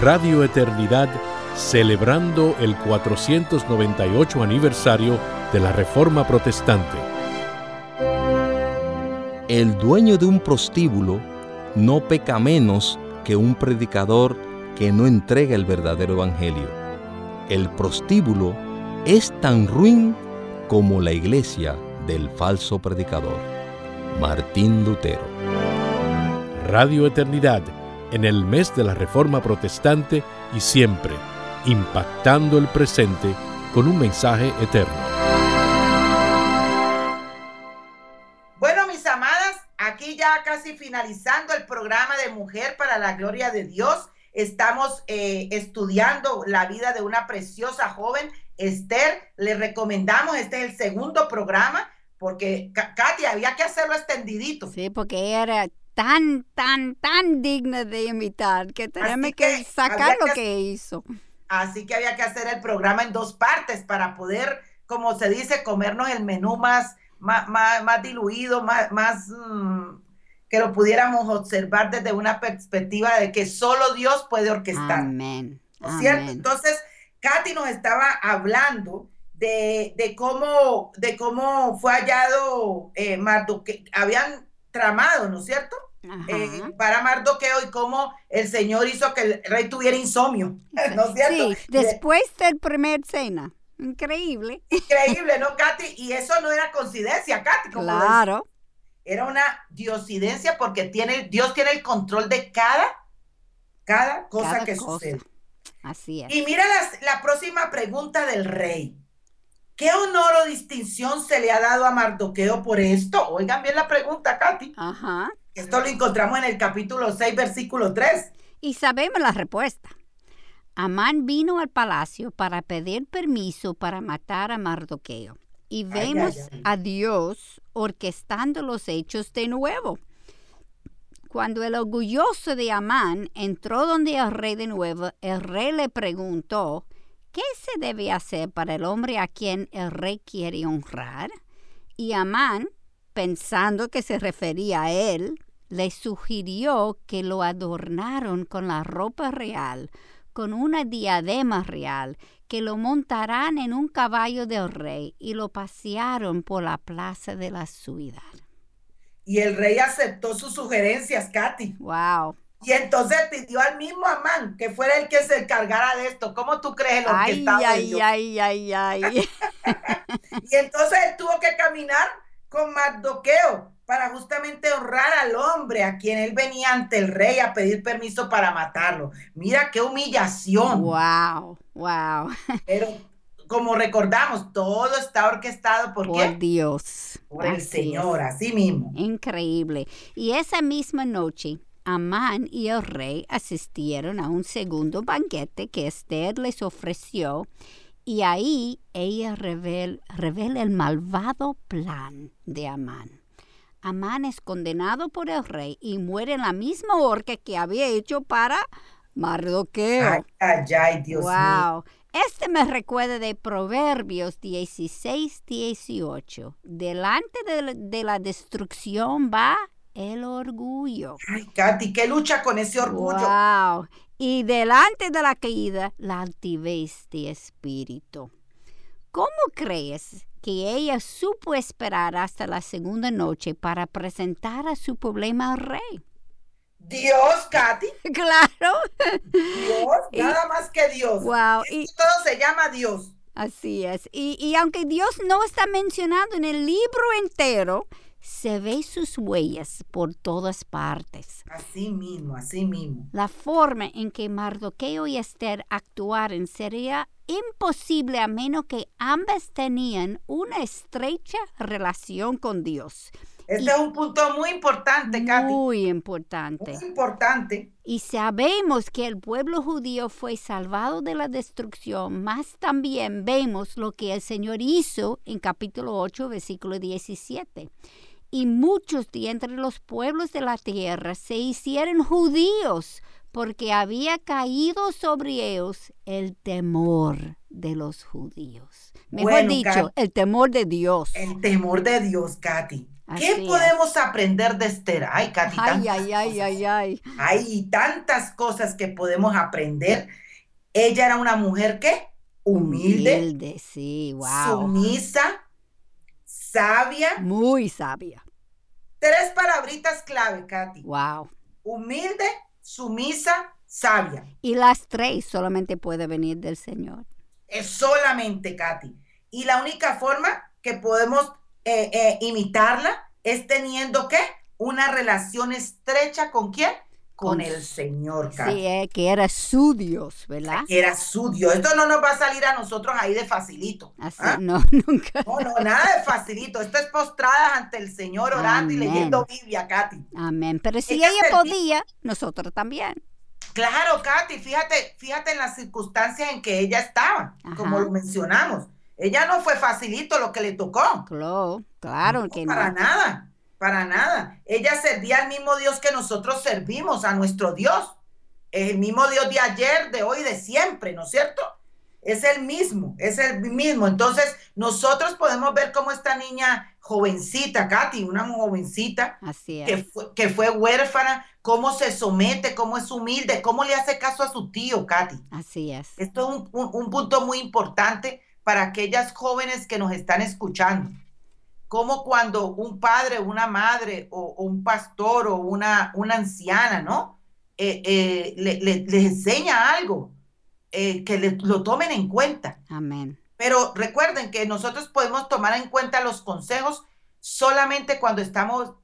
Radio Eternidad celebrando el 498 aniversario de la Reforma Protestante. El dueño de un prostíbulo no peca menos que un predicador que no entrega el verdadero evangelio. El prostíbulo es tan ruin como la iglesia del falso predicador. Martín Lutero. Radio Eternidad en el mes de la Reforma Protestante y siempre impactando el presente con un mensaje eterno. Casi finalizando el programa de Mujer para la Gloria de Dios. Estamos eh, estudiando la vida de una preciosa joven, Esther. Le recomendamos, este es el segundo programa, porque Ka- Katy había que hacerlo extendidito. Sí, porque ella era tan, tan, tan digna de imitar que tenemos que, que sacar lo que- que hizo. Así que había que hacer el programa en dos partes para poder, como se dice, comernos el menú más, más, más, más diluido, más, más mm, que lo pudiéramos observar desde una perspectiva de que solo Dios puede orquestar. Amén. ¿no es cierto? Amén. Entonces, Katy nos estaba hablando de, de cómo, de cómo fue hallado eh, Mardoqueo, habían tramado, ¿no es cierto? Eh, para Mardoqueo y cómo el Señor hizo que el rey tuviera insomnio, ¿no es cierto? Sí, después del primer cena. Increíble. Increíble, ¿no, Katy? Y eso no era coincidencia, Katy. Como. Claro. Era una diosidencia porque tiene, Dios tiene el control de cada, cada cosa Cada que cosa. sucede. Así es. Y mira las- la próxima pregunta del rey. ¿Qué honor o distinción se le ha dado a Mardoqueo por esto? Oigan bien la pregunta, Katy. Ajá. Esto lo encontramos en el capítulo 6, versículo 3. Y sabemos la respuesta. Amán vino al palacio para pedir permiso para matar a Mardoqueo. Y Ay, vemos ay, ay. a Dios orquestando los hechos de nuevo. Cuando el orgulloso de Amán entró donde el rey de nuevo, el rey le preguntó, ¿qué se debe hacer para el hombre a quien el rey quiere honrar? Y Amán, pensando que se refería a él, le sugirió que lo adornaron con la ropa real, con una diadema real, que lo montarán en un caballo del rey y lo pasearon por la plaza de la ciudad. Y el rey aceptó sus sugerencias, Katy. ¡Wow! Y entonces pidió al mismo Amán que fuera el que se encargara de esto. ¿Cómo tú crees lo que ¡Ay, estaba ay, ay, ay, ay! Y entonces él tuvo que caminar con Mardoqueo para justamente honrar al hombre a quien él venía ante el rey a pedir permiso para matarlo. Mira qué humillación. ¡Wow! ¡Wow! Pero como recordamos, todo está orquestado por? Dios. Por el es. Señor, así mismo. Increíble. Y esa misma noche, Amán y el rey asistieron a un segundo banquete que Esther les ofreció y ahí ella revel- revela el malvado plan de Amán. Amán es condenado por el rey y muere en la misma horca que había hecho para Mardoqueo. Ay, ay, ay, Dios mío. wow. Este me recuerda de Proverbios 16, 18. Delante de la, de la destrucción va el orgullo. Ay, Katy, qué lucha con ese orgullo. Wow. Y delante de la caída, la altivez de espíritu. ¿Cómo crees que ella supo esperar hasta la segunda noche para presentar a su problema al rey? Dios, Katy, Claro. Dios, Y- nada más que Dios. Wow. Y, todo se llama Dios. Así es. Y, y aunque Dios no está mencionado en el libro entero, se ve sus huellas por todas partes. Así mismo, así mismo. La forma en que Mardoqueo y Esther actuaron sería imposible a menos que ambas tenían una estrecha relación con Dios. Este Y- es un punto muy importante, Katy. Muy importante. Muy importante. Y sabemos que el pueblo judío fue salvado de la destrucción, más también vemos lo que el Señor hizo en capítulo 8, versículo 17. Y muchos de entre los pueblos de la tierra se hicieron judíos porque había caído sobre ellos el temor de los judíos. Mejor Bueno, dicho, Kat- el temor de Dios. El temor de Dios, Katy. Así ¿Qué es. podemos aprender de Esther? Ay, Katy, Ay, ay, ay, ay. Hay tantas cosas que podemos aprender. Ella era una mujer que humilde, Humilde, sí, wow. sumisa, sabia. Muy sabia. Tres palabritas clave, Katy. Wow. Humilde, sumisa, sabia. Y las tres solamente puede venir del Señor. Es solamente Katy. Y la única forma que podemos eh, eh, imitarla es teniendo ¿qué? Una relación estrecha con quién? Con Con el Señor. Sí, eh, que era su Dios, ¿verdad? Que era su Dios. Esto no nos va a salir a nosotros ahí de facilito. Así, ¿ah? no, nunca. No, no, nada de facilito. Esto es postradas ante el Señor orando y leyendo Biblia, Katy. Amén. Pero si Ella podía, nosotros también. Claro, Katy, fíjate, fíjate en las circunstancias en que ella estaba, como lo mencionamos. Ella no fue facilito lo que le tocó. Claro, claro No, que para no. nada, para nada. Ella servía al mismo Dios que nosotros servimos, a nuestro Dios. Es el mismo Dios de ayer, de hoy, de siempre, ¿no es cierto? Es el mismo, es el mismo. Entonces, nosotros podemos ver cómo esta niña jovencita, Katy, una jovencita, Así que es. fue, que fue huérfana, cómo se somete, cómo es humilde, cómo le hace caso a su tío, Katy. Así es. Esto es un, un- un punto muy importante para aquellas jóvenes que nos están escuchando. Como cuando un padre, una madre o, o un pastor o una, una anciana, ¿no? Eh, eh, le- le- les enseña algo, eh, que le- lo tomen en cuenta. Amén. Pero recuerden que nosotros podemos tomar en cuenta los consejos solamente cuando estamos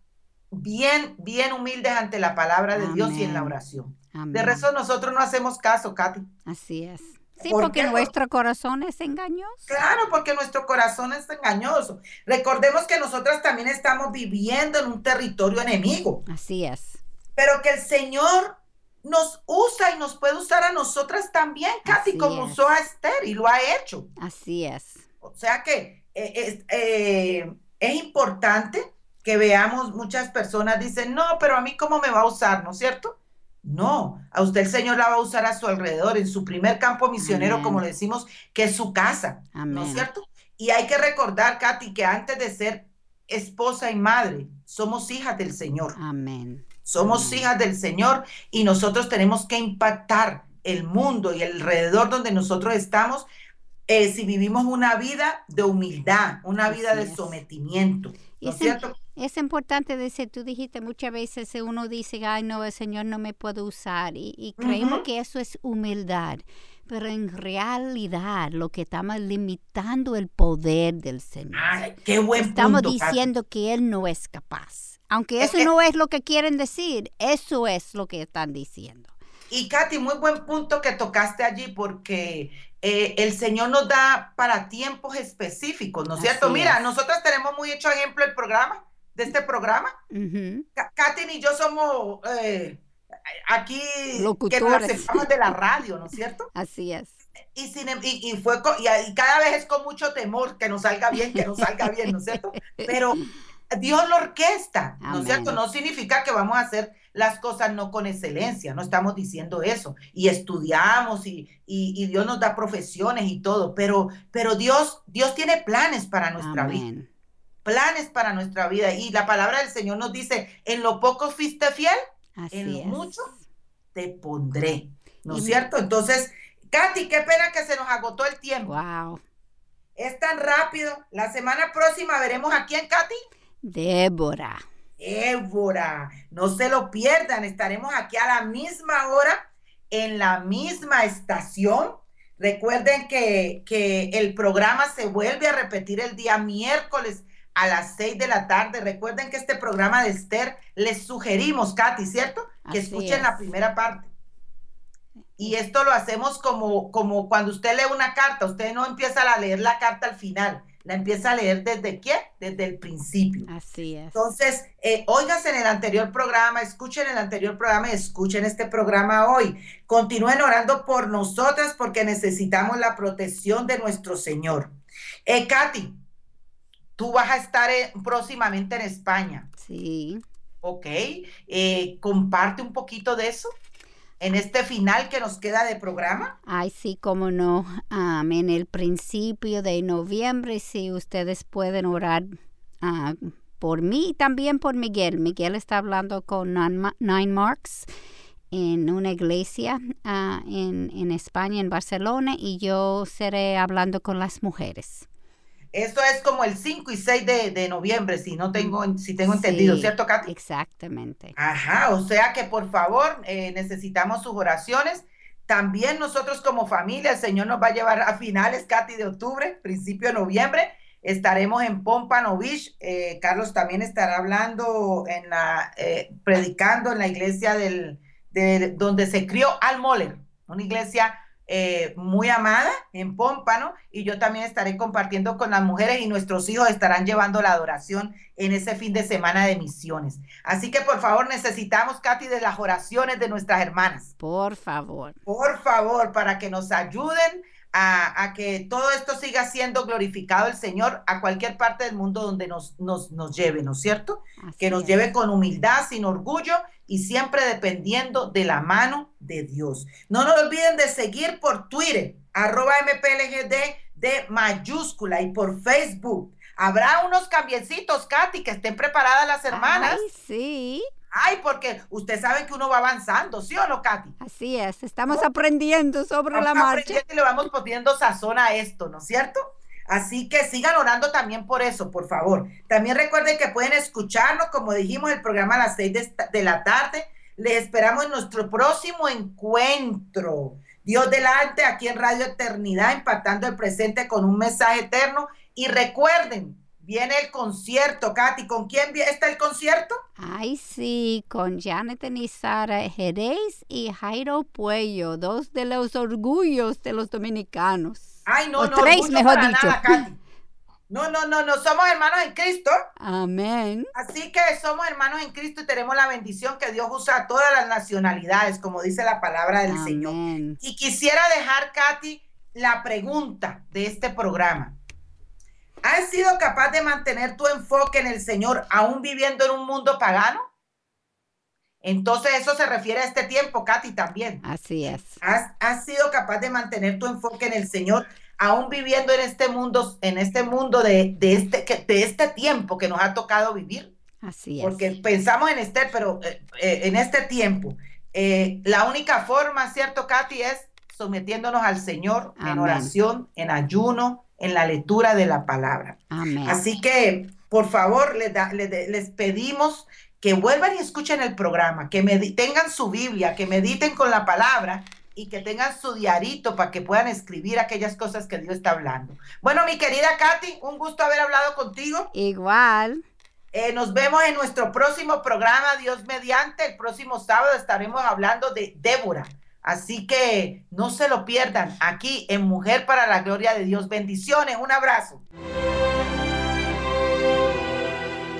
bien, bien humildes ante la palabra de Dios y en la Amén. oración. Amén. De resto, nosotros no hacemos caso, Katy. Así es. Sí, ¿Por porque qué? Nuestro corazón es engañoso. Claro, porque nuestro corazón es engañoso. Recordemos que nosotras también estamos viviendo en un territorio enemigo, Así es. pero que el Señor nos usa y nos puede usar a nosotras también, Así como usó a Esther y lo ha hecho. Así es. O sea que eh, es, eh, es importante que veamos, muchas personas dicen, no, pero a mí cómo me va a usar, ¿no es cierto? No, a usted el Señor la va a usar a su alrededor, en su primer campo misionero, Amén. como le decimos, que es su casa, ¿no es cierto? Y hay que recordar, Katy, que antes de ser esposa y madre, somos hijas del Señor. Amén. Somos Amén. hijas del Señor y nosotros tenemos que impactar el mundo y alrededor donde nosotros estamos eh, si vivimos una vida de humildad, una vida Así de es. Y ¿No es importante decir, tú dijiste muchas veces, eh, uno dice, ay, no, el Señor no me puede usar. Y, y creemos que eso es humildad. Pero en realidad lo que estamos limitando el poder del Señor. Ay, qué buen Estamos punto, diciendo que Él no es capaz. Aunque Es eso que- no es lo que quieren decir, eso es lo que están diciendo. Y Katy, muy buen punto que tocaste allí porque eh, el Señor nos da para tiempos específicos, ¿no es cierto? Mira, es. nosotros tenemos muy hecho ejemplo el programa, de este programa. Ka- Katy y yo somos eh, aquí que nos Locutores. aceptamos de la radio, ¿no es cierto? Así es. Y, sin em- y, y fue co- y, y cada vez es con mucho temor que nos salga bien, que nos salga bien, ¿no es cierto? Pero Dios lo orquesta, ¿no es cierto? No significa que vamos a hacer las cosas no con excelencia, no estamos diciendo eso. Y estudiamos y, y- y Dios nos da profesiones y todo, pero, pero Dios, Dios tiene planes para nuestra vida, planes para nuestra vida. Y la palabra del Señor nos dice, en lo poco fuiste fiel, Así en lo es. mucho te pondré, ¿no es cierto? Entonces, Katy, qué pena que se nos agotó el tiempo. Wow. Es tan rápido. La semana próxima veremos a quién, Katy. Débora. Évora. No se lo pierdan. Estaremos aquí a la misma hora, en la misma estación. Recuerden que, que el programa se vuelve a repetir el día miércoles a las seis de la tarde. Recuerden que este programa de Esther les sugerimos, Katy, ¿cierto? Que Así escuchen la primera parte. Y esto lo hacemos como, como cuando usted lee una carta, usted no empieza a leer la carta al final, la empieza a leer desde qué? Desde el principio. Así es. Entonces, eh, óigase en el anterior programa, escuchen el anterior programa y escuchen este programa hoy. Continúen orando por nosotras porque necesitamos la protección de nuestro Señor. Eh, Katy, tú vas a estar eh, próximamente en España, Sí. ¿ok? Eh, comparte un poquito de eso en este final que nos queda de programa. Ay, sí, cómo no. Am, en el principio de noviembre, si ustedes pueden orar ah, por mí y también por Miguel. Miguel está hablando con Nine Nine Marks en una iglesia ah, en, en España, en Barcelona, y yo seré hablando con las mujeres. Esto es como el 5 y 6 de, de noviembre, si no tengo, si tengo entendido, ¿cierto, Katy? Exactamente. Ajá, o sea que por favor eh, necesitamos sus oraciones. También nosotros como familia, el Señor nos va a llevar a finales, Katy, de octubre, principio de noviembre. Estaremos en Pompano Beach. Eh, Carlos también estará hablando en la, eh, predicando en la iglesia del, de, donde se crió Al Moller, una iglesia eh, muy amada en Pómpano y yo también estaré compartiendo con las mujeres y nuestros hijos estarán llevando la adoración en ese fin de semana de misiones. Así que por favor necesitamos, Katy, de las oraciones de nuestras hermanas. Por favor. Por favor, para que nos ayuden a, a que todo esto siga siendo glorificado el Señor a cualquier parte del mundo donde nos, nos, nos lleve, ¿no es cierto? Así que nos es. lleve con humildad, sin orgullo y siempre dependiendo de la mano de Dios. No nos olviden de seguir por Twitter, arroba MPLGD de mayúscula y por Facebook. Habrá unos cambiecitos, Katy, que estén preparadas las hermanas. Ay, sí. Ay, porque usted sabe que uno va avanzando, ¿sí o no, Katy? Así es. Estamos aprendiendo sobre la marcha. aprendiendo y le vamos poniendo sazón a esto, ¿no es cierto? Así que sigan orando también por eso, por favor. También recuerden que pueden escucharnos, como dijimos, el programa a las seis de, de la tarde. Les esperamos en nuestro próximo encuentro. Dios delante, aquí en Radio Eternidad, impactando el presente con un mensaje eterno. Y recuerden, viene el concierto, Katy. ¿Con quién está el concierto? Ay, sí, con Janet y Sara Jerez y Jairo Puello, dos de los orgullos de los dominicanos. Ay, no, O no, tres, mejor para dicho. nada, Katy. No, no, no, no, somos hermanos en Cristo. Amén. Así que somos hermanos en Cristo y tenemos la bendición que Dios usa a todas las nacionalidades, como dice la palabra del Señor. Y quisiera dejar, Katy, la pregunta de este programa. ¿Has sido capaz de mantener tu enfoque en el Señor aún viviendo en un mundo pagano? Entonces eso se refiere a este tiempo, Katy, también. Así es. ¿Has, has sido capaz de mantener tu enfoque en el Señor aún viviendo en este mundo, en este mundo de, de este, de este tiempo que nos ha tocado vivir? Así es. Porque pensamos en Esther, pero eh, eh, en este tiempo, eh, la única forma, ¿cierto, Katy? Es sometiéndonos al Señor en Amén. oración, en ayuno, en la lectura de la palabra. Amén. Así que, por favor, les, da- les les pedimos que vuelvan y escuchen el programa, que tengan su Biblia, que mediten con la palabra y que tengan su diarito para que puedan escribir aquellas cosas que Dios está hablando. Bueno, mi querida Katy, un gusto haber hablado contigo. Igual. Eh, nos vemos en nuestro próximo programa, Dios mediante. El próximo sábado estaremos hablando de Débora. Así que no se lo pierdan aquí en Mujer para la Gloria de Dios. Bendiciones, un abrazo.